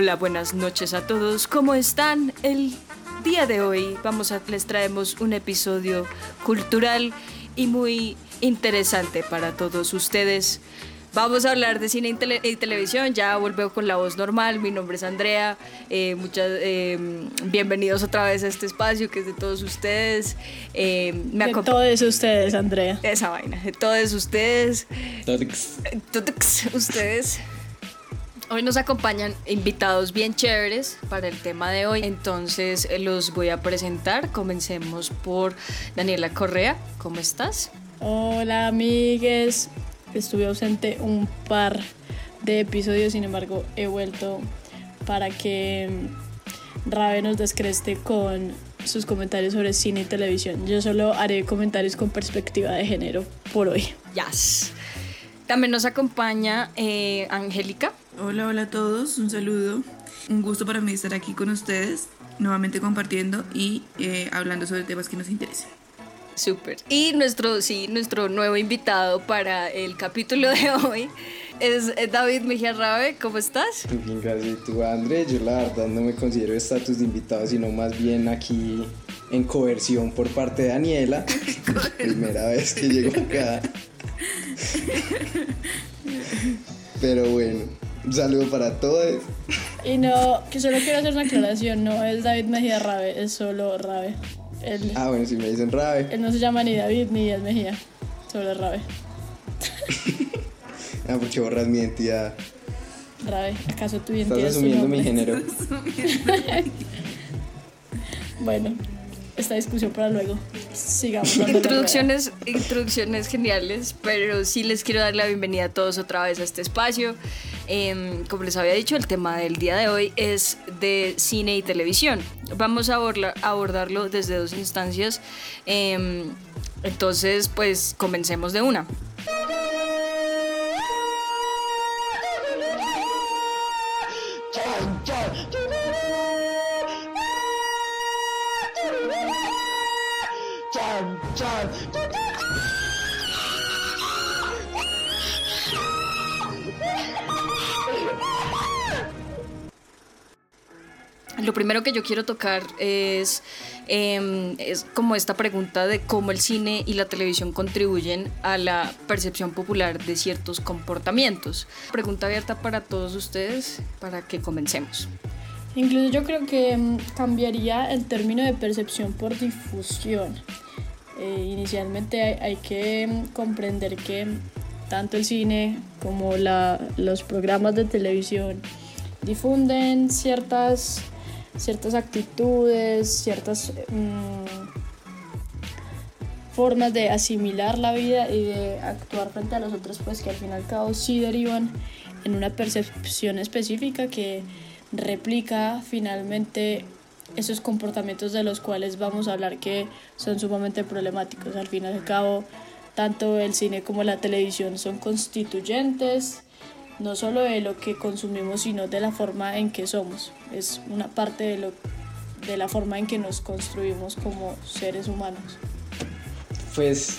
Hola, buenas noches a todos. ¿Cómo están? El día de hoy vamos a les traemos un episodio cultural y muy interesante para todos ustedes. Vamos a hablar de cine y, tele- y televisión. Ya vuelvo con la voz normal. Mi nombre es Andrea. Eh, muchas eh, bienvenidos otra vez a este espacio que es de todos ustedes. Eh, me De todos ustedes, Andrea. esa vaina de todos ustedes. Tutuks, ustedes. Hoy nos acompañan invitados bien chéveres para el tema de hoy. Entonces eh, los voy a presentar. Comencemos por Daniela Correa. ¿Cómo estás? Hola, amigues. Estuve ausente un par de episodios, sin embargo, he vuelto para que mm, Rabe nos descreste con sus comentarios sobre cine y televisión. Yo solo haré comentarios con perspectiva de género por hoy. Yes. También nos acompaña eh, Angélica. Hola, hola a todos, un saludo. Un gusto para mí estar aquí con ustedes, nuevamente compartiendo y eh, hablando sobre temas que nos interesen. Súper. Y nuestro, sí, nuestro nuevo invitado para el capítulo de hoy es eh, David Mejía Rabe. ¿Cómo estás? Bien, gracias. ¿Y tú, André? Yo la verdad no me considero estatus de invitado, sino más bien aquí en coerción por parte de Daniela. Primera vez que llego acá. Pero bueno, un saludo para todos. Y no, que solo quiero hacer una aclaración, no es David Mejía Rabe, es solo Rabe. Él, Ah, bueno, si me dicen Rabe. él no se llama ni David ni es Mejía, solo es Rabe. Ah, porque borras mi identidad. Rabe, ¿acaso tu Estás identidad es tu asumiendo mi nombre? género. Bueno, esta discusión para luego. Sigamos. Introducciones, introducciones geniales, pero sí les quiero dar la bienvenida a todos otra vez a este espacio. Em, como les había dicho, el tema del día de hoy es de cine y televisión. Vamos a abordarlo desde dos instancias. Em, entonces, pues comencemos de una. Lo primero que yo quiero tocar es, em, es como esta pregunta de cómo el cine y la televisión contribuyen a la percepción popular de ciertos comportamientos. Pregunta abierta para todos ustedes para que comencemos. Incluso yo creo que mm, cambiaría el término de percepción por difusión. Eh, inicialmente hay, que mm, comprender que tanto el cine como los programas de televisión difunden ciertas, ciertas actitudes, ciertas mm, formas de asimilar la vida y de actuar frente a los otros, pues que al fin y al cabo sí derivan en una percepción específica que replica finalmente esos comportamientos de los cuales vamos a hablar que son sumamente problemáticos. Al fin y al cabo, tanto el cine como la televisión son constituyentes no solo de lo que consumimos, sino de la forma en que somos. Es una parte de, lo, de la forma en que nos construimos como seres humanos. Pues,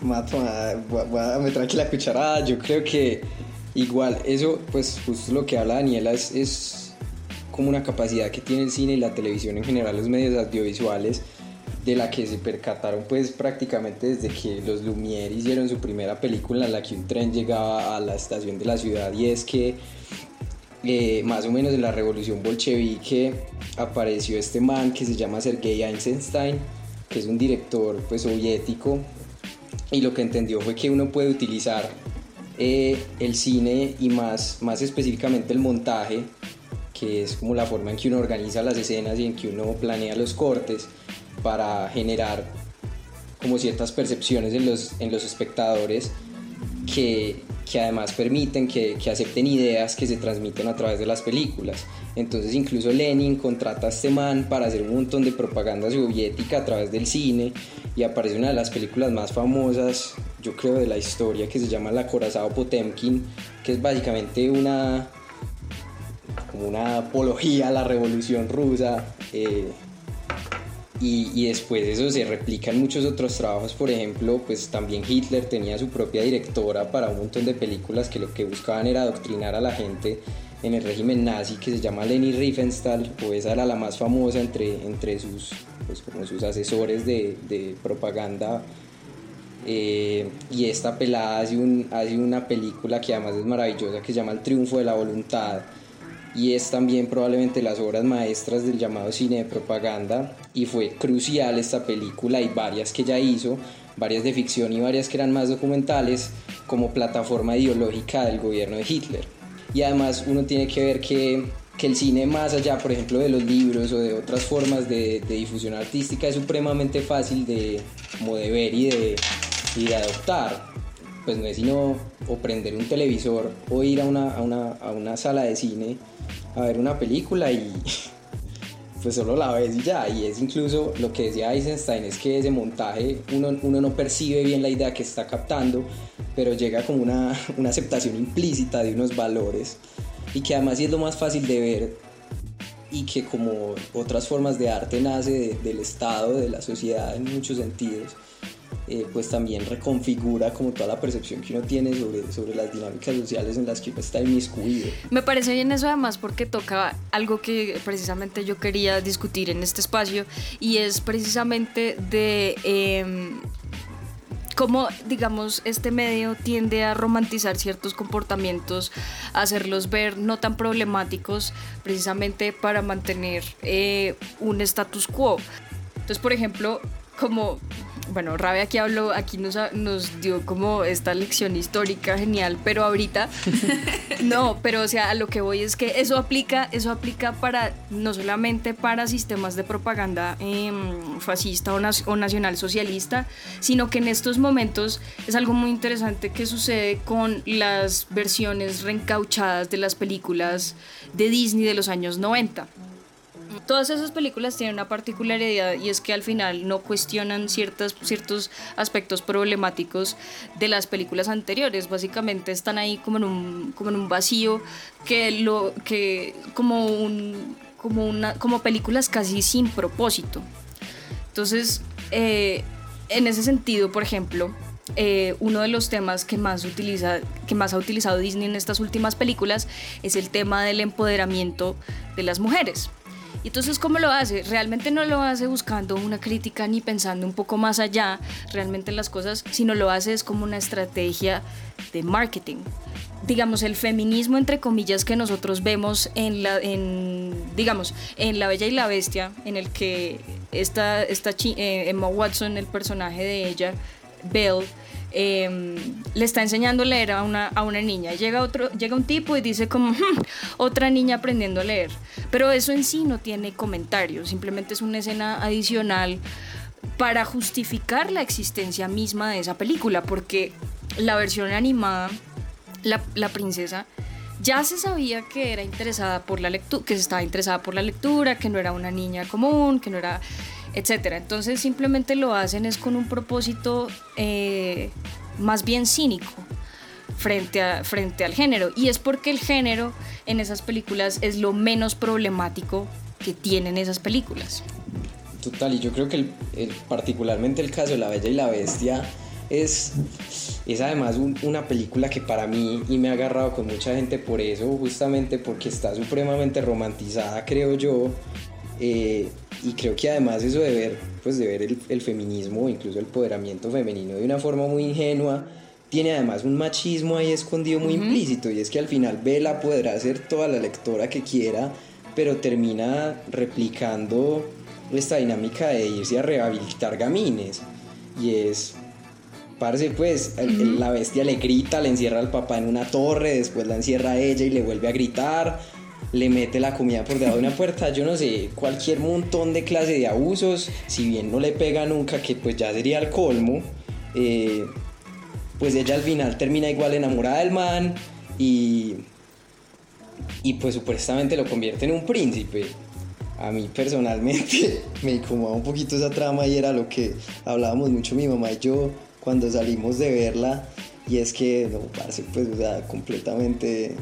mato, a- voy a- voy a meter aquí la cucharada. Yo creo que igual, eso, pues, justo lo que habla Daniela es, es como una capacidad que tiene el cine y la televisión en general, los medios audiovisuales, de la que se percataron, pues, prácticamente desde que los Lumière hicieron su primera película en la que un tren llegaba a la estación de la ciudad, y es que eh, más o menos en la revolución bolchevique apareció este man que se llama Sergei Eisenstein, que es un director pues soviético y lo que entendió fue que uno puede utilizar eh, el cine y más, más específicamente el montaje, que es como la forma en que uno organiza las escenas y en que uno planea los cortes para generar como ciertas percepciones en los, en los espectadores que, que además permiten que, que acepten ideas que se transmiten a través de las películas. Entonces incluso Lenin contrata a este man para hacer un montón de propaganda soviética a través del cine y aparece una de las películas más famosas, yo creo, de la historia que se llama La Corazao Potemkin, que es básicamente una como una apología a la revolución rusa. eh, y, y después eso se replica en muchos otros trabajos, por ejemplo, pues también Hitler tenía su propia directora para un montón de películas que lo que buscaban era adoctrinar a la gente en el régimen nazi que se llama Leni Riefenstahl, o esa era la más famosa entre, entre sus, pues, como sus asesores de, de propaganda. Eh, y esta pelada hace, un, hace una película que además es maravillosa que se llama El Triunfo de la Voluntad y es también probablemente las obras maestras del llamado cine de propaganda y fue crucial esta película y varias que ella hizo, varias de ficción y varias que eran más documentales como plataforma ideológica del gobierno de Hitler. Y además uno tiene que ver que, que el cine más allá, por ejemplo, de los libros o de otras formas de, de difusión artística es supremamente fácil de, como ver y de, y de adoptar. Pues no es sino o prender un televisor o ir a una, a una, a una sala de cine a ver una película y pues solo la ves y ya. Y es incluso lo que decía Eisenstein, es que ese montaje uno, uno no percibe bien la idea que está captando, pero llega como una, una aceptación implícita de unos valores y que además es lo más fácil de ver y que como otras formas de arte nace de- del Estado, de la sociedad en muchos sentidos, eh, pues también reconfigura como toda la percepción que uno tiene sobre, sobre las dinámicas sociales en las que uno está inmiscuido. Me parece bien eso además porque toca algo que precisamente yo quería discutir en este espacio y es precisamente de em, cómo, digamos, este medio tiende a romantizar ciertos comportamientos, hacerlos ver no tan problemáticos precisamente para mantener eh, un status quo. Entonces, por ejemplo, como, bueno, Rabe aquí habló, aquí nos, nos dio como esta lección histórica genial, pero ahorita, no, pero o sea, a lo que voy es que eso aplica, eso aplica para, no solamente para sistemas de propaganda em, fascista o, nac- o nacional socialista, sino que en estos momentos es algo muy interesante que sucede con las versiones reencauchadas de las películas de Disney de los años 90. Todas esas películas tienen una particularidad y es que al final no cuestionan ciertas, ciertos aspectos problemáticos de las películas anteriores. Básicamente están ahí como en un, como en un vacío que lo que como un como una como películas casi sin propósito. Entonces, eh, en ese sentido, por ejemplo, eh, uno de los temas que más, utiliza, que más ha utilizado Disney en estas últimas películas es el tema del empoderamiento de las mujeres. Y entonces, ¿cómo lo hace? Realmente no lo hace buscando una crítica ni pensando un poco más allá realmente en las cosas, sino lo hace es como una estrategia de marketing. Digamos, el feminismo, entre comillas, que nosotros vemos en la, en, digamos, en La Bella y la Bestia, en el que esta, esta eh, Emma Watson, el personaje de ella, Belle, eh, le está enseñando a leer a una, a una niña. Llega, otro, llega un tipo y dice como, "Hmm, otra niña aprendiendo a leer. Pero eso en sí no tiene comentarios, simplemente es una escena adicional para justificar la existencia misma de esa película, porque la versión animada, la, la princesa, ya se sabía que era interesada por la lectura, que estaba interesada por la lectura, que no era una niña común, que no era, etcétera. Entonces simplemente lo hacen es con un propósito eh, más bien cínico frente, frente al género. Y es porque el género en esas películas es lo menos problemático que tienen esas películas. Total, y yo creo que el- el- particularmente el caso de La Bella y la Bestia es, es además un- una película que para mí, y me ha agarrado con mucha gente por eso, justamente porque está supremamente romantizada, creo yo, eh, y creo que además eso de ver, pues de ver el, el feminismo incluso el empoderamiento femenino de una forma muy ingenua, tiene además un machismo ahí escondido muy implícito, y es que al final Bella podrá ser toda la lectora que quiera, pero termina replicando esta dinámica de irse a rehabilitar gamines. Y es, parce, pues, el- la bestia le grita, le encierra al papá en una torre, después la encierra a ella y le vuelve a gritar, le mete la comida por debajo de una puerta, yo no sé, cualquier montón de clase de abusos, si bien no le pega nunca, que pues ya sería el colmo, eh, pues ella al final termina igual enamorada del man y y pues supuestamente lo convierte en un príncipe. A mí personalmente me incomodaba un poquito esa trama y era lo que hablábamos mucho mi mamá y yo cuando salimos de verla y es que no, parce, pues o sea, completamente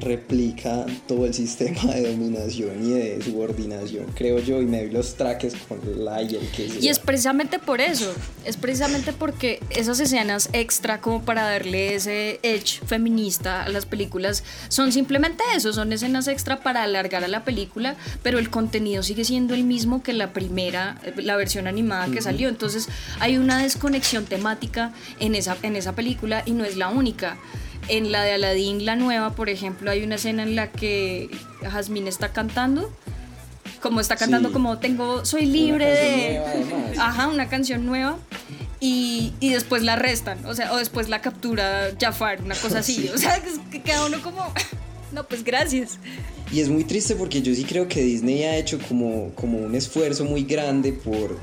replica todo el sistema de dominación y de subordinación, creo yo, y me vi los traques con la y el que Y es precisamente por eso, es precisamente porque esas escenas extra como para darle ese edge feminista a las películas son simplemente eso, son escenas extra para alargar a la película, pero el contenido sigue siendo el mismo que la primera, la versión animada que salió, entonces hay una desconexión temática en esa, en esa película y no es la única. En la de Aladdin, la nueva, por ejemplo, hay una escena en la que Jasmine está cantando. Como está cantando, como tengo, soy libre de. ajá, una canción nueva. Y, y, después la arrestan, o sea, o después la captura Jafar, una cosa así. O sea, que queda uno como. No, pues gracias. Y es muy triste porque yo sí creo que Disney ha hecho como, como un esfuerzo muy grande por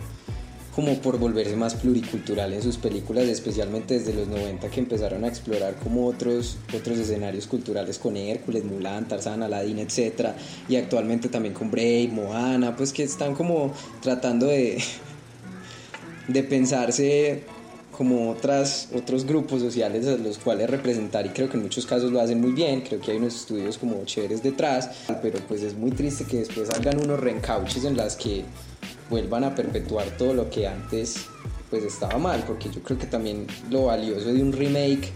como por volverse más pluricultural en sus películas, especialmente desde los 90 que empezaron a explorar como otros, otros escenarios culturales con Hércules, Mulan, Tarzán, Aladdin, etc. Y actualmente también con Brave, Moana, pues que están como tratando de, de pensarse como otras, otros grupos sociales a los cuales representar y creo que en muchos casos lo hacen muy bien, creo que hay unos estudios como chéveres detrás, pero pues es muy triste que después salgan unos reencauches en las que vuelvan a perpetuar todo lo que antes pues estaba mal, porque yo creo que también lo valioso de un remake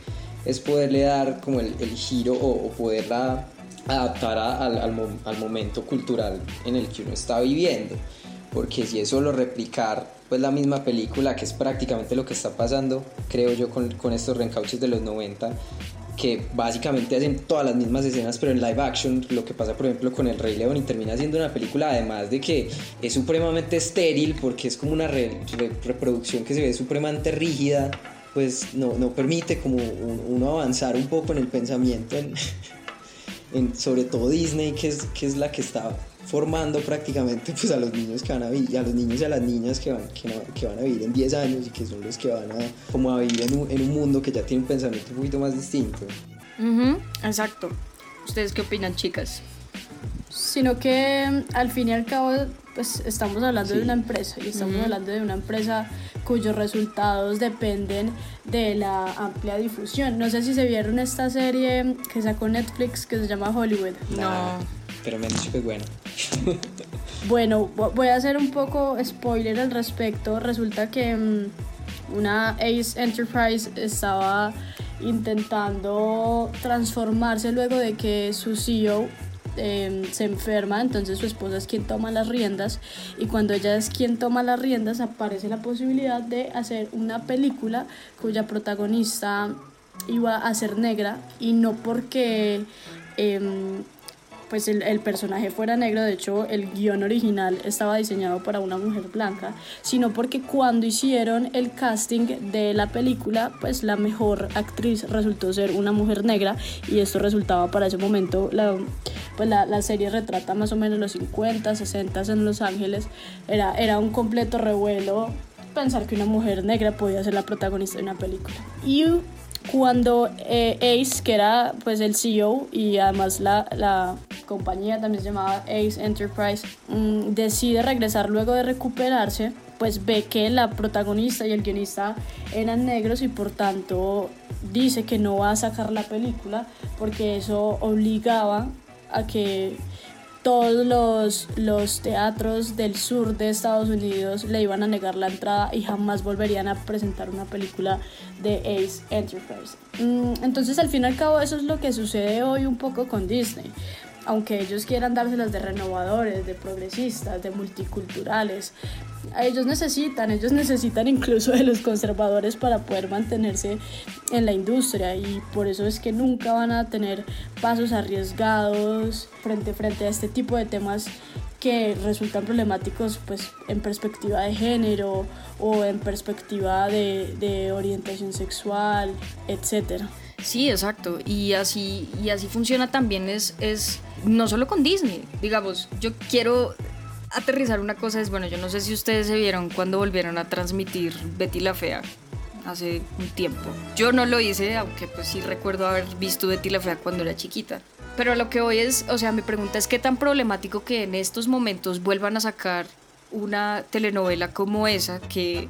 es poderle dar como el, giro o, poderla adaptar al, al, momento cultural en el que uno está viviendo, porque si es solo replicar pues la misma película, que es prácticamente lo que está pasando, creo yo, con, con estos reencauches de los 90, que básicamente hacen todas las mismas escenas pero en live action, lo que pasa por ejemplo con El Rey León y termina siendo una película además de que es supremamente estéril porque es como una reproducción que se ve supremamente rígida, pues no, no permite como uno avanzar un poco en el pensamiento, en, sobre todo Disney que es, que es la que está formando prácticamente pues a los niños que van a vivir, a los niños y a las niñas que van, que, van a vivir en 10 años y que son los que van a, como a vivir en un, en un mundo que ya tiene un pensamiento un poquito más distinto. exacto. ¿Ustedes qué opinan, chicas? Sino que al fin y al cabo, pues estamos hablando de una empresa y estamos hablando de una empresa cuyos resultados dependen de la amplia difusión. No sé si se vieron esta serie que sacó Netflix que se llama Hollywood. No pero me que bueno. bueno, voy a hacer un poco spoiler al respecto. Resulta que mm, una Ace Enterprise estaba intentando transformarse luego de que su CEO em, se enferma, entonces su esposa es quien toma las riendas y cuando ella es quien toma las riendas aparece la posibilidad de hacer una película cuya protagonista iba a ser negra y no porque em, pues el, el, personaje fuera negro, de hecho el guion original estaba diseñado para una mujer blanca, sino porque cuando hicieron el casting de la película, pues la mejor actriz resultó ser una mujer negra y esto resultaba para ese momento, la, pues la, la serie retrata más o menos los 50, 60 en Los Ángeles, era, era un completo revuelo pensar que una mujer negra podía ser la protagonista de una película. Y cuando eh, Ace, que era pues el CEO y además la, la compañía también se llamaba Ace Enterprise, mm, decide regresar luego de recuperarse, pues ve que la protagonista y el guionista eran negros y por tanto dice que no va a sacar la película porque eso obligaba a que todos los, los teatros del sur de Estados Unidos le iban a negar la entrada y jamás volverían a presentar una película de Ace Enterprise. Mm, entonces al fin y al cabo eso es lo que sucede hoy un poco con Disney aunque ellos quieran dárselas de renovadores, de progresistas, de multiculturales, ellos necesitan, ellos necesitan incluso de los conservadores para poder mantenerse en la industria y por eso es que nunca van a tener pasos arriesgados frente, frente a este tipo de temas que resultan problemáticos pues en perspectiva de género o en perspectiva de, orientación sexual, etcétera. Sí, exacto. Y así, y así funciona también es, es no solo con Disney. Digamos, yo quiero aterrizar una cosa, es bueno, yo no sé si ustedes se vieron cuando volvieron a transmitir Betty la Fea hace un tiempo. Yo no lo hice, aunque pues sí recuerdo haber visto Betty la Fea cuando era chiquita. Pero lo que hoy es, o sea, mi pregunta es qué tan problemático que en estos momentos vuelvan a sacar una telenovela como esa que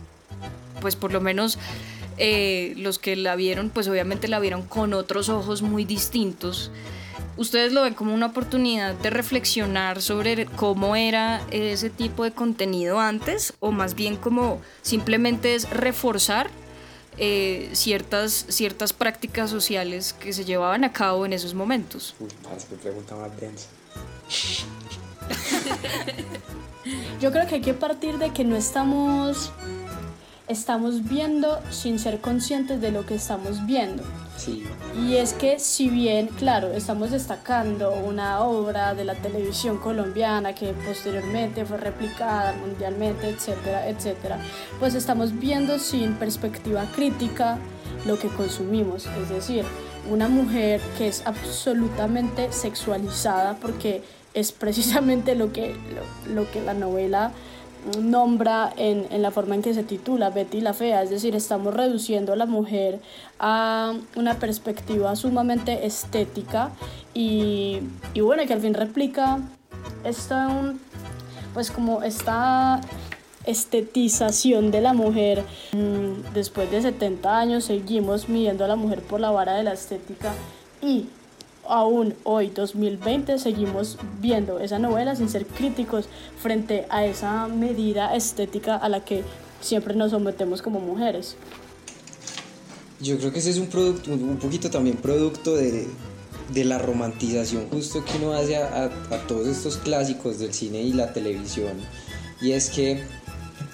pues por lo menos eh, los que la vieron, pues obviamente la vieron con otros ojos muy distintos. ¿Ustedes lo ven como una oportunidad de reflexionar sobre cómo era ese tipo de contenido antes o más bien como simplemente es reforzar eh, ciertas, ciertas prácticas sociales que se llevaban a cabo en esos momentos? Uy, parce, qué pregunta más densa. Yo creo que hay que partir de que no estamos, estamos viendo sin ser conscientes de lo que estamos viendo. Sí, Y es que si bien, claro, estamos destacando una obra de la televisión colombiana que posteriormente fue replicada mundialmente, etcétera, etcétera, pues estamos viendo sin perspectiva crítica lo que consumimos. Es decir, una mujer que es absolutamente sexualizada porque es precisamente lo que, lo, lo que la novela nombra en, en, la forma en que se titula Betty la Fea, es decir, estamos reduciendo a la mujer a una perspectiva sumamente estética y, y bueno, que al fin replica esta, pues como esta estetización de la mujer. Después de 70 años seguimos midiendo a la mujer por la vara de la estética y aún hoy, 2020, seguimos viendo esa novela sin ser críticos frente a esa medida estética a la que siempre nos sometemos como mujeres. Yo creo que ese es un producto, un poquito también producto de, de la romantización justo que uno hace a, todos estos clásicos del cine y la televisión. Y es que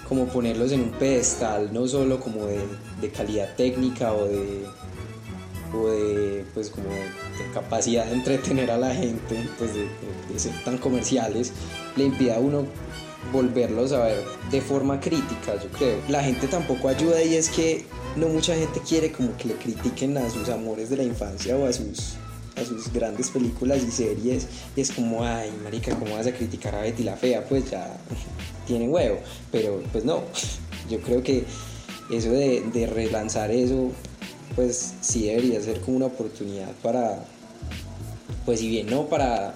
como ponerlos en un pedestal, no solo como de, de calidad técnica o de, o de pues como de capacidad de entretener a la gente, pues de, de, ser tan comerciales, le impide a uno volverlos a ver de forma crítica, yo creo. La gente tampoco ayuda y es que no mucha gente quiere como que le critiquen a sus amores de la infancia o a sus a sus grandes películas y series y es como, ay, marica, ¿cómo vas a criticar a Betty la Fea? Pues ya tienen huevo, pero pues no, yo creo que eso de, de relanzar eso pues sí debería ser como una oportunidad para, pues si bien no para,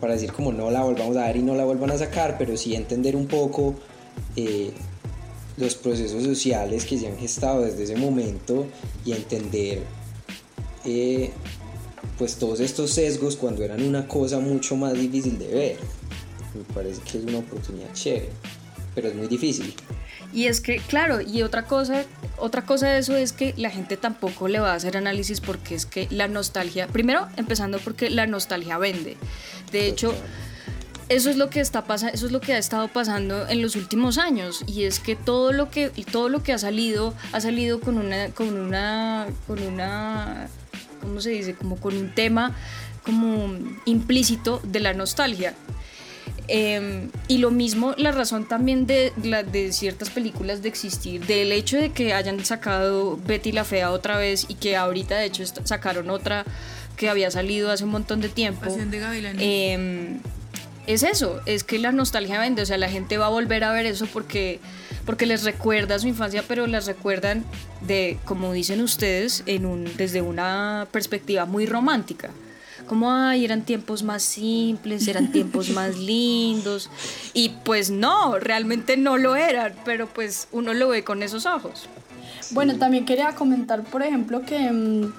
para decir como no la volvamos a ver y no la vuelvan a sacar, pero sí entender un poco eh, los procesos sociales que se han gestado desde ese momento y entender eh, pues todos estos sesgos cuando eran una cosa mucho más difícil de ver. Me parece que es una oportunidad chévere, pero es muy difícil. Y es que, claro, y otra cosa, otra cosa de eso es que la gente tampoco le va a hacer análisis porque es que la nostalgia, primero empezando porque la nostalgia vende. De hecho, eso es lo que está pasando, eso es lo que ha estado pasando en los últimos años y es que todo lo que todo lo que ha salido ha salido con una con una con una ¿cómo se dice? como con un tema como implícito de la nostalgia. Eh, y lo mismo, la razón también de, de ciertas películas de existir, del hecho de que hayan sacado Betty la Fea otra vez y que ahorita de hecho sacaron otra que había salido hace un montón de tiempo. De. Eh, es eso, es que la nostalgia vende, o sea, la gente va a volver a ver eso porque, porque les recuerda su infancia, pero las recuerdan de, como dicen ustedes, en un, desde una perspectiva muy romántica como, ay, eran tiempos más simples, eran tiempos más lindos. Y pues no, realmente no lo eran, pero pues uno lo ve con esos ojos. Bueno, también quería comentar, por ejemplo, que mmm,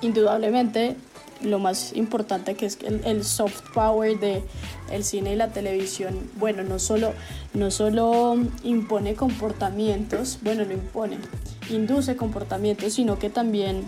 indudablemente lo más importante que es el, el, soft power de el cine y la televisión, bueno, no solo, no solo impone comportamientos, bueno, no impone, induce comportamientos, sino que también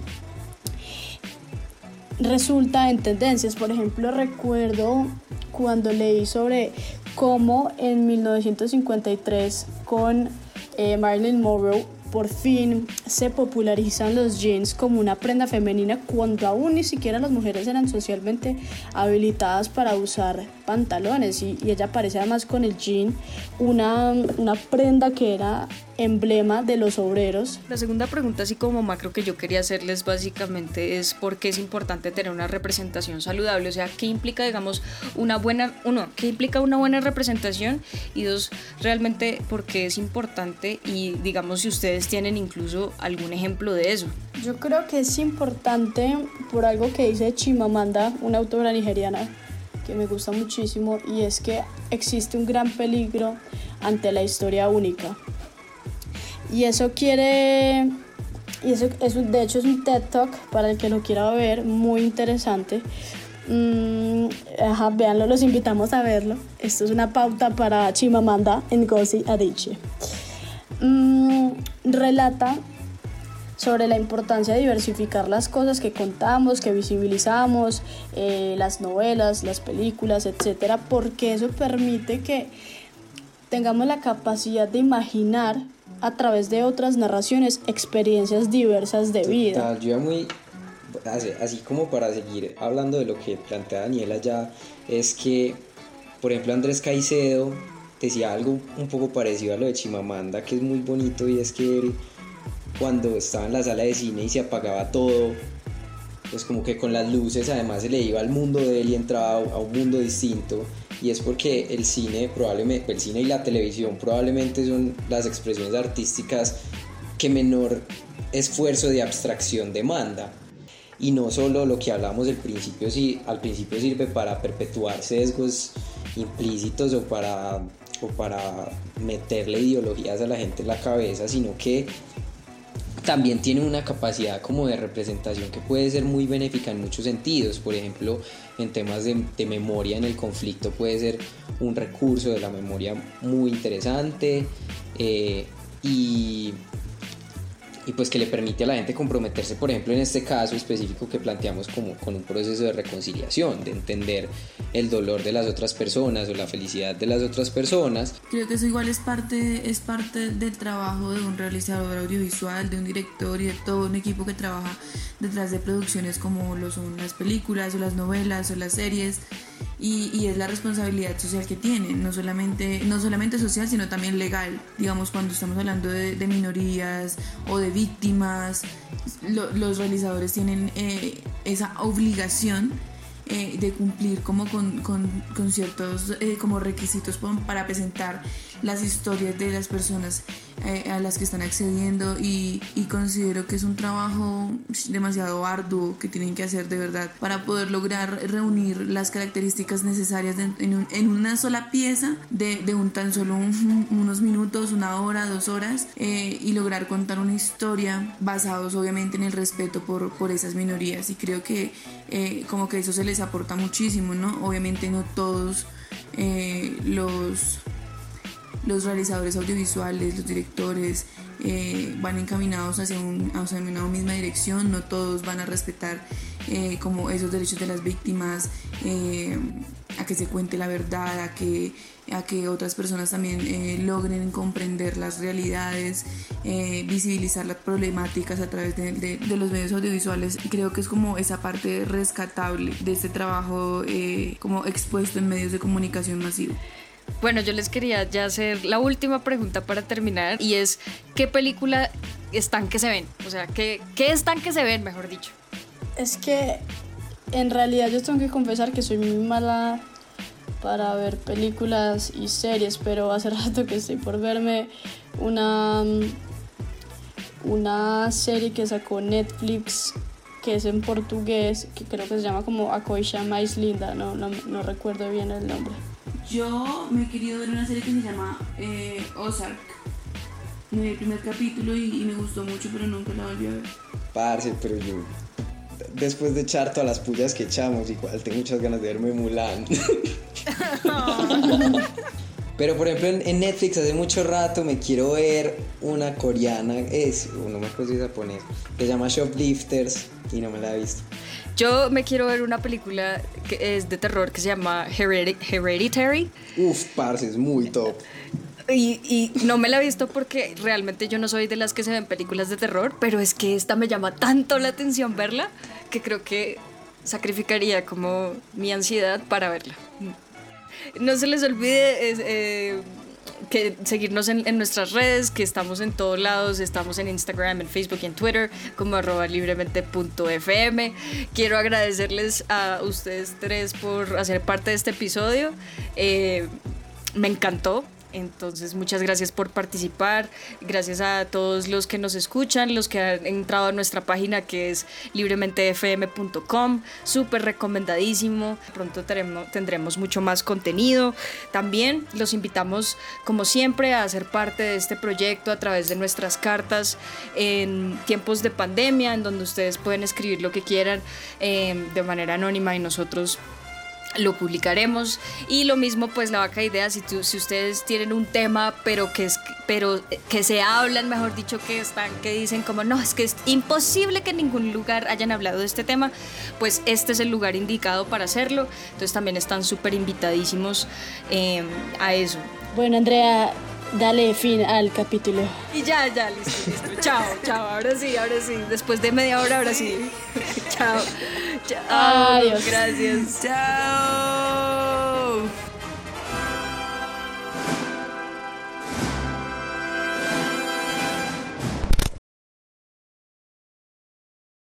resulta en tendencias. Por ejemplo, recuerdo cuando leí sobre cómo en 1953 con eh, Marilyn Monroe por fin se popularizan los jeans como una prenda femenina cuando aún ni siquiera las mujeres eran socialmente habilitadas para usar pantalones y, y ella aparece además con el jean una, una prenda que era emblema de los obreros. La segunda pregunta, así como macro, que yo quería hacerles básicamente es por qué es importante tener una representación saludable, o sea, qué implica, digamos, una buena, uno, qué implica una buena representación y dos, realmente por qué es importante y digamos si ustedes tienen incluso algún ejemplo de eso. Yo creo que es importante por algo que dice Chimamanda, una autora nigeriana que me gusta muchísimo y es que existe un gran peligro ante la historia única. Y eso quiere, y eso es un- de hecho es un TED Talk para el que lo quiera ver, muy interesante. Mm, ajá, véanlo, los invitamos a verlo. Esto es una pauta para Chimamanda Ngozi Adichie. Mm, relata sobre la importancia de diversificar las cosas que contamos, que visibilizamos, eh, las novelas, las películas, etcétera, porque eso permite que tengamos la capacidad de imaginar a través de otras narraciones experiencias diversas de vida. Yo muy, así, así como para seguir hablando de lo que plantea Daniela ya, es que, por ejemplo, Andrés Caicedo decía algo un poco parecido a lo de Chimamanda, que es muy bonito, y es que cuando estaba en la sala de cine y se apagaba todo, pues como que con las luces además se le iba al mundo de él y entraba a un mundo distinto. Y es porque el cine probablemente el cine y la televisión probablemente son las expresiones artísticas que menor esfuerzo de abstracción demanda. Y no solo lo que hablamos del principio sí al principio sirve para perpetuar sesgos implícitos o para o para meterle ideologías a la gente en la cabeza sino que también tiene una capacidad como de representación que puede ser muy benéfica en muchos sentidos. Por ejemplo, en temas de, memoria en el conflicto puede ser un recurso de la memoria muy interesante eh, y, y pues que le permite a la gente comprometerse, por ejemplo, en este caso específico que planteamos como con un proceso de reconciliación, de entender el dolor de las otras personas o la felicidad de las otras personas. Creo que eso igual es parte, es parte del trabajo de un realizador audiovisual, de un director y de todo un equipo que trabaja detrás de producciones como lo son las películas o las novelas o las series. Y, es la responsabilidad social que tienen, no solamente, no solamente social, sino también legal. Digamos, cuando estamos hablando de, minorías o de víctimas, lo, los realizadores tienen eh, esa obligación eh, de cumplir como con, con, con ciertos eh, como requisitos para presentar las historias de las personas eh, a las que están accediendo y, y, considero que es un trabajo demasiado arduo que tienen que hacer de verdad para poder lograr reunir las características necesarias de, en, un, en, una sola pieza de, de un tan solo un, unos minutos, una hora, dos horas y lograr contar una historia basados obviamente en el respeto por, por esas minorías y creo que como que eso se les aporta muchísimo, ¿no? Obviamente no todos eh, los, los realizadores audiovisuales, los directores eh, van encaminados hacia, un, hacia, una misma dirección, no todos van a respetar eh, como esos derechos de las víctimas, a que se cuente la verdad, a que a que otras personas también eh, logren comprender las realidades, eh, visibilizar las problemáticas a través de, de, los medios audiovisuales. Creo que es como esa parte rescatable de este trabajo eh, como expuesto en medios de comunicación masivo. Bueno, yo les quería ya hacer la última pregunta para terminar y es, ¿qué película están que se ven? O sea, ¿qué, qué están que se ven, mejor dicho? Es que en realidad yo tengo que confesar que soy muy mala para ver películas y series, pero hace rato que estoy por verme una, una serie que sacó Netflix que es en portugués, que creo que se llama como A Coixa Mais Linda, no, no recuerdo bien el nombre. Yo me he querido ver una serie que se llama eh, Ozark. Me vi el primer capítulo y, y, me gustó mucho, pero nunca la volví a ver. Parce, pero yo después de echar todas las pullas que echamos, igual tengo muchas ganas de verme Mulan. Pero por ejemplo en, Netflix hace mucho rato me quiero ver una coreana, es, no me acuerdo si es japonés, que se llama Shoplifters y no me la he visto. Yo me quiero ver una película que es de terror que se llama Hereditary. Uf, parce, es muy top. Y, y, no me la he visto porque realmente yo no soy de las que se ven películas de terror, pero es que esta me llama tanto la atención verla que creo que sacrificaría como mi ansiedad para verla. No se les olvide eh, que seguirnos en, nuestras redes, que estamos en todos lados, estamos en Instagram, en Facebook y en Twitter como arroba libremente.fm. Quiero agradecerles a ustedes tres por hacer parte de este episodio. Eh, me encantó. Entonces, muchas gracias por participar. Gracias a todos los que nos escuchan, los que han entrado a nuestra página que es librementefm.com. Súper recomendadísimo. Pronto tendremos, mucho más contenido. También los invitamos, como siempre, a ser parte de este proyecto a través de nuestras cartas en tiempos de pandemia, en donde ustedes pueden escribir lo que quieran eh, de manera anónima y nosotros lo publicaremos. Y lo mismo pues la vaca idea si, si ustedes tienen un tema pero que es pero que se hablan mejor dicho que están que dicen como no es que es imposible que en ningún lugar hayan hablado de este tema pues este es el lugar indicado para hacerlo. Entonces también están súper invitadísimos eh, a eso. Bueno Andrea dale fin al capítulo. Y ya, ya, listo, listo. chao, chao. Ahora sí, ahora sí. Después de media hora, ahora sí. chao. Chao. Adiós. Gracias. Chao.